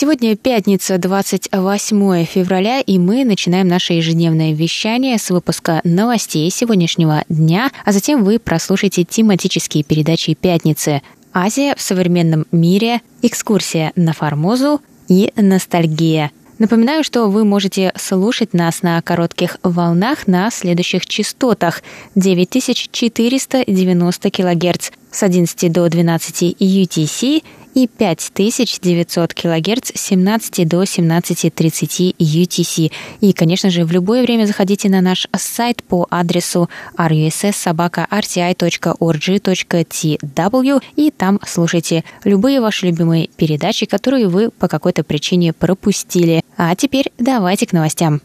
Сегодня пятница, 28 февраля, и мы начинаем наше ежедневное вещание с выпуска новостей сегодняшнего дня, а затем вы прослушаете тематические передачи «Пятницы», «Азия в современном мире», «Экскурсия на Формозу» и «Ностальгия». Напоминаю, что вы можете слушать нас на коротких волнах на следующих частотах 9490 кГц с 11 до 12 UTC и 5900 кГц с 17 до 17.30 UTC. И, конечно же, в любое время заходите на наш сайт по адресу russsobaka.rti.org.tw и там слушайте любые ваши любимые передачи, которые вы по какой-то причине пропустили. А теперь давайте к новостям.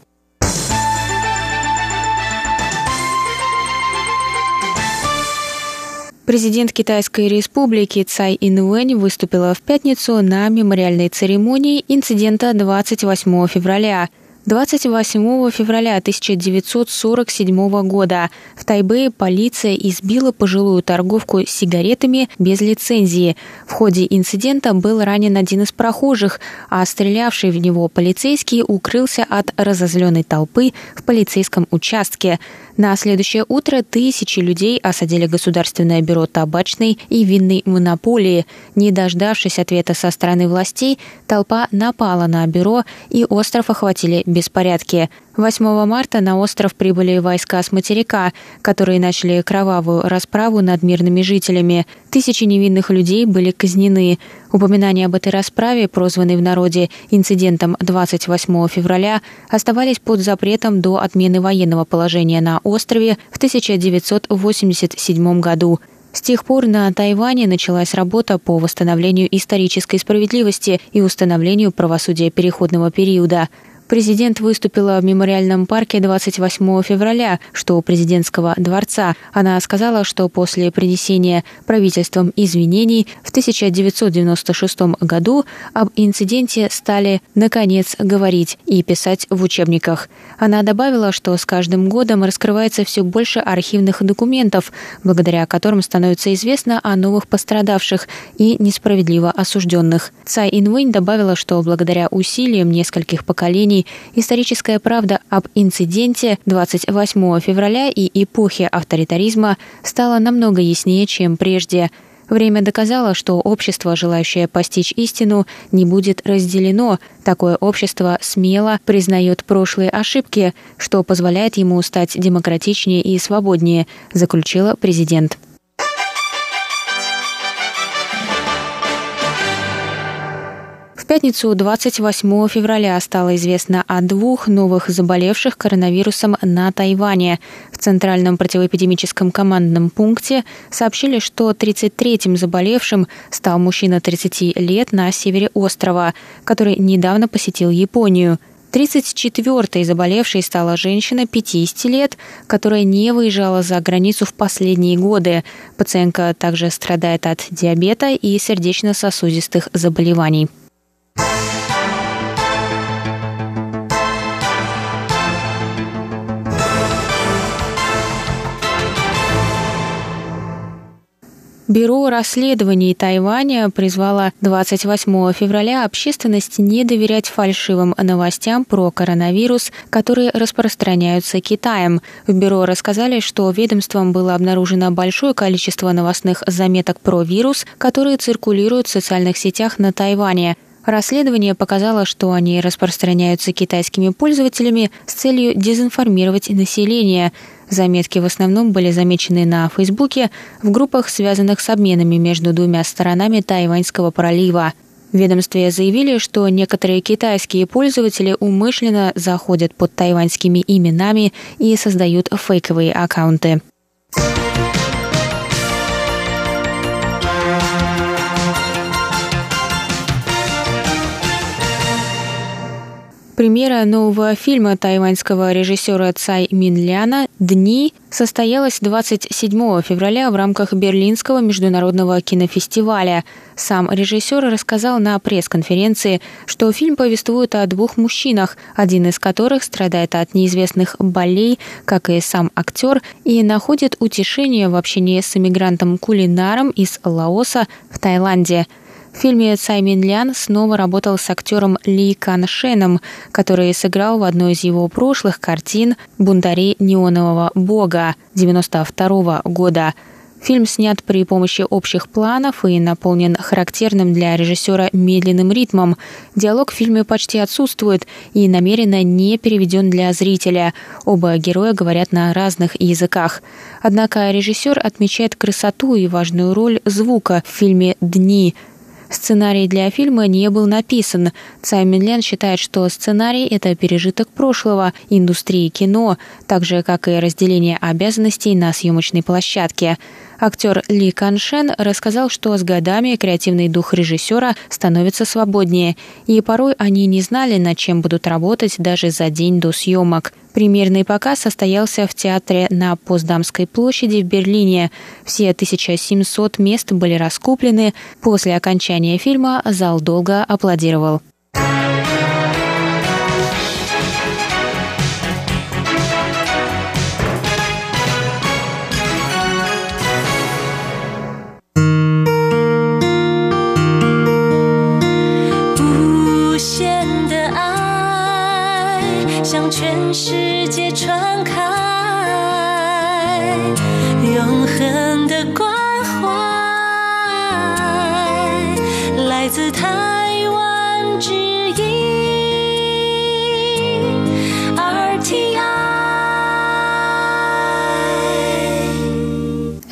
Президент Китайской республики Цай Инуэнь выступила в пятницу на мемориальной церемонии инцидента 28 февраля – 28 февраля 1947 года в Тайбэе полиция избила пожилую торговку сигаретами без лицензии. В ходе инцидента был ранен один из прохожих, а стрелявший в него полицейский укрылся от разозленной толпы в полицейском участке. На следующее утро тысячи людей осадили Государственное бюро табачной и винной монополии. Не дождавшись ответа со стороны властей, толпа напала на бюро и остров охватили беспорядки. 8 марта на остров прибыли войска с материка, которые начали кровавую расправу над мирными жителями. Тысячи невинных людей были казнены. Упоминания об этой расправе, прозванной в народе инцидентом 28 февраля, оставались под запретом до отмены военного положения на острове в 1987 году. С тех пор на Тайване началась работа по восстановлению исторической справедливости и установлению правосудия переходного периода. Президент выступила в мемориальном парке 28 февраля, что у президентского дворца. Она сказала, что после принесения правительством извинений в 1996 году об инциденте стали, наконец, говорить и писать в учебниках. Она добавила, что с каждым годом раскрывается все больше архивных документов, благодаря которым становится известно о новых пострадавших и несправедливо осужденных. Цай Инвэнь добавила, что благодаря усилиям нескольких поколений изданий «Историческая правда об инциденте 28 февраля и эпохе авторитаризма» стала намного яснее, чем прежде. Время доказало, что общество, желающее постичь истину, не будет разделено. Такое общество смело признает прошлые ошибки, что позволяет ему стать демократичнее и свободнее, заключила президент. В пятницу 28 февраля стало известно о двух новых заболевших коронавирусом на Тайване. В Центральном противоэпидемическом командном пункте сообщили, что 33-м заболевшим стал мужчина 30 лет на севере острова, который недавно посетил Японию. 34-й заболевшей стала женщина 50 лет, которая не выезжала за границу в последние годы. Пациентка также страдает от диабета и сердечно-сосудистых заболеваний. Бюро расследований Тайваня призвало 28 февраля общественность не доверять фальшивым новостям про коронавирус, которые распространяются Китаем. В бюро рассказали, что ведомством было обнаружено большое количество новостных заметок про вирус, которые циркулируют в социальных сетях на Тайване. Расследование показало, что они распространяются китайскими пользователями с целью дезинформировать население. Заметки в основном были замечены на Фейсбуке в группах, связанных с обменами между двумя сторонами Тайваньского пролива. В ведомстве заявили, что некоторые китайские пользователи умышленно заходят под тайваньскими именами и создают фейковые аккаунты. Премьера нового фильма тайваньского режиссера Цай Минляна «Дни» состоялась 27 февраля в рамках Берлинского международного кинофестиваля. Сам режиссер рассказал на пресс-конференции, что фильм повествует о двух мужчинах, один из которых страдает от неизвестных болей, как и сам актер, и находит утешение в общении с иммигрантом-кулинаром из Лаоса в Таиланде – в фильме Цай Мин Лян снова работал с актером Ли Кан Шеном, который сыграл в одной из его прошлых картин «Бунтари неонового бога» 92 года. Фильм снят при помощи общих планов и наполнен характерным для режиссера медленным ритмом. Диалог в фильме почти отсутствует и намеренно не переведен для зрителя. Оба героя говорят на разных языках. Однако режиссер отмечает красоту и важную роль звука в фильме «Дни», Сценарий для фильма не был написан. Цай Минлян считает, что сценарий – это пережиток прошлого индустрии кино, так же, как и разделение обязанностей на съемочной площадке. Актер Ли Каншен рассказал, что с годами креативный дух режиссера становится свободнее, и порой они не знали, над чем будут работать даже за день до съемок. Примерный показ состоялся в театре на Постдамской площади в Берлине. Все 1700 мест были раскуплены. После окончания фильма зал долго аплодировал.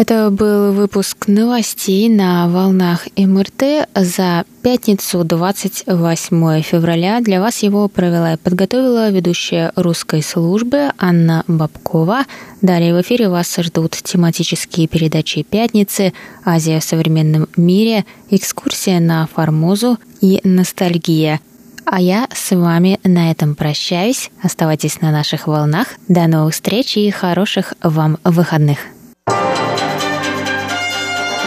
Это был выпуск новостей на волнах МРТ за пятницу 28 февраля. Для вас его провела и подготовила ведущая русской службы Анна Бабкова. Далее в эфире вас ждут тематические передачи «Пятницы», «Азия в современном мире», экскурсия на Формозу и «Ностальгия». А я с вами на этом прощаюсь. Оставайтесь на наших волнах. До новых встреч и хороших вам выходных.